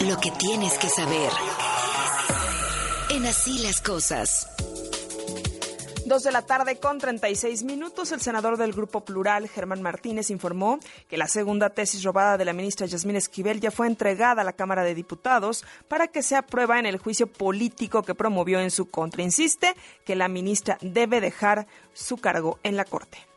Lo que tienes que saber. En así las cosas. Dos de la tarde con 36 minutos, el senador del Grupo Plural, Germán Martínez, informó que la segunda tesis robada de la ministra Yasmín Esquivel ya fue entregada a la Cámara de Diputados para que sea prueba en el juicio político que promovió en su contra. Insiste que la ministra debe dejar su cargo en la Corte.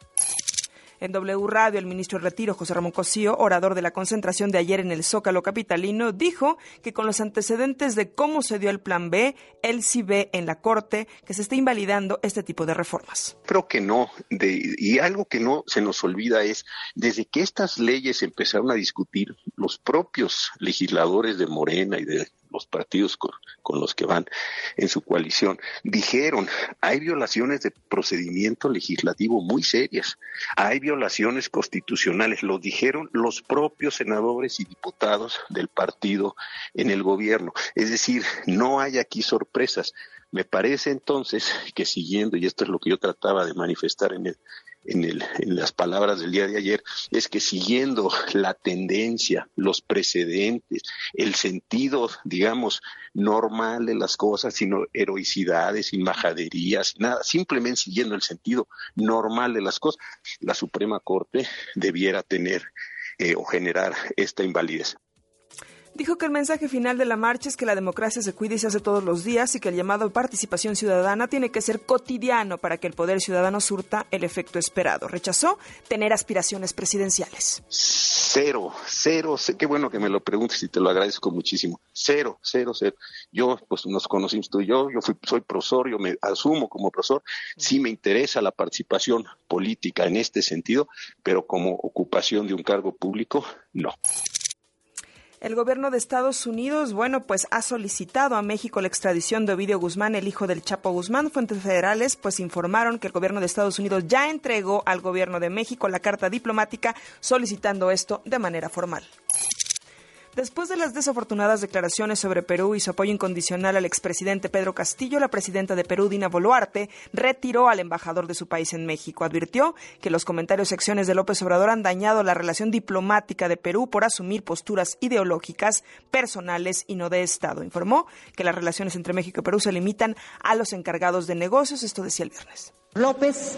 En W Radio, el ministro de Retiro, José Ramón Cosío, orador de la concentración de ayer en el Zócalo Capitalino, dijo que con los antecedentes de cómo se dio el Plan B, él sí ve en la Corte que se está invalidando este tipo de reformas. Creo que no. y algo que no se nos olvida es, desde que estas leyes empezaron a discutir, los propios legisladores de Morena y de los partidos con, los que van en su coalición, dijeron, hay violaciones de procedimiento legislativo muy serias, hay violaciones constitucionales, lo dijeron los propios senadores y diputados del partido en el gobierno. Es decir, no hay aquí sorpresas. Me parece entonces que siguiendo, y esto es lo que yo trataba de manifestar en el, en, el, en las palabras del día de ayer, es que siguiendo la tendencia, los precedentes, el sentido, digamos, normal de las cosas, sino heroicidades, sin majaderías, nada, simplemente siguiendo el sentido normal de las cosas, la Suprema Corte debiera tener eh, o generar esta invalidez. Dijo que el mensaje final de la marcha es que la democracia se cuida y se hace todos los días y que el llamado participación ciudadana tiene que ser cotidiano para que el poder ciudadano surta el efecto esperado. Rechazó tener aspiraciones presidenciales. Cero, cero, qué bueno que me lo preguntes y te lo agradezco muchísimo. Cero, cero, cero. Yo, pues nos conocimos tú y yo, yo fui, soy profesor, yo me asumo como profesor. Sí me interesa la participación política en este sentido, pero como ocupación de un cargo público, no. El gobierno de Estados Unidos, bueno, pues ha solicitado a México la extradición de Ovidio Guzmán, el hijo del Chapo Guzmán. Fuentes federales pues informaron que el gobierno de Estados Unidos ya entregó al gobierno de México la carta diplomática solicitando esto de manera formal. Después de las desafortunadas declaraciones sobre Perú y su apoyo incondicional al expresidente Pedro Castillo, la presidenta de Perú, Dina Boluarte, retiró al embajador de su país en México. Advirtió que los comentarios y acciones de López Obrador han dañado la relación diplomática de Perú por asumir posturas ideológicas, personales y no de Estado. Informó que las relaciones entre México y Perú se limitan a los encargados de negocios. Esto decía el viernes. López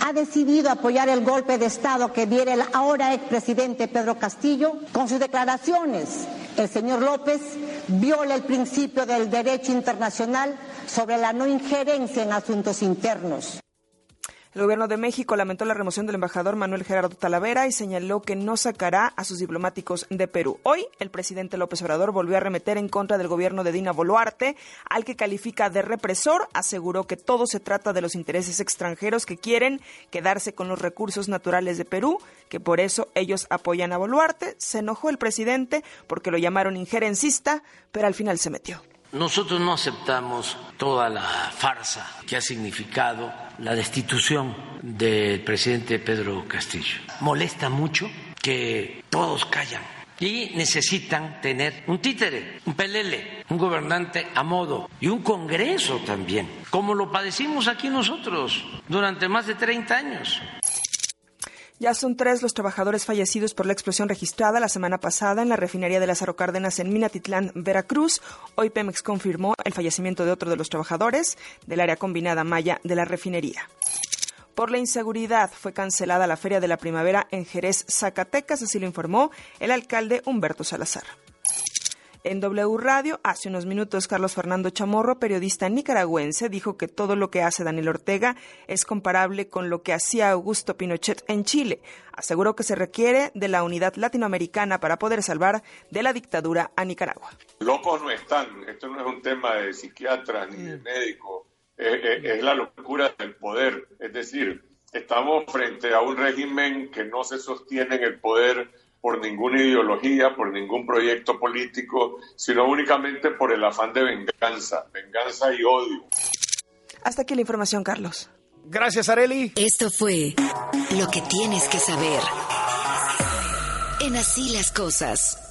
ha decidido apoyar el golpe de Estado que viene el ahora expresidente Pedro Castillo con sus declaraciones. El señor López viola el principio del derecho internacional sobre la no injerencia en asuntos internos. El gobierno de México lamentó la remoción del embajador Manuel Gerardo Talavera y señaló que no sacará a sus diplomáticos de Perú. Hoy, el presidente López Obrador volvió a remeter en contra del gobierno de Dina Boluarte, al que califica de represor. Aseguró que todo se trata de los intereses extranjeros que quieren quedarse con los recursos naturales de Perú, que por eso ellos apoyan a Boluarte. Se enojó el presidente porque lo llamaron injerencista, pero al final se metió. Nosotros no aceptamos toda la farsa que ha significado la destitución del presidente Pedro Castillo. Molesta mucho que todos callan y necesitan tener un títere, un pelele, un gobernante a modo y un Congreso también, como lo padecimos aquí nosotros durante más de 30 años. Ya son tres los trabajadores fallecidos por la explosión registrada la semana pasada en la refinería de Lázaro Cárdenas en Minatitlán, Veracruz. Hoy Pemex confirmó el fallecimiento de otro de los trabajadores del área combinada Maya de la refinería. Por la inseguridad fue cancelada la Feria de la Primavera en Jerez, Zacatecas, así lo informó el alcalde Humberto Salazar. En W Radio, hace unos minutos, Carlos Fernando Chamorro, periodista nicaragüense, dijo que todo lo que hace Daniel Ortega es comparable con lo que hacía Augusto Pinochet en Chile. Aseguró que se requiere de la unidad latinoamericana para poder salvar de la dictadura a Nicaragua. Locos no están, esto no es un tema de psiquiatra ni de médico, es la locura del poder. Es decir, estamos frente a un régimen que no se sostiene en el poder por ninguna ideología, por ningún proyecto político, sino únicamente por el afán de venganza, venganza y odio. Hasta aquí la información, Carlos. Gracias, Areli. Esto fue lo que tienes que saber. En así las cosas.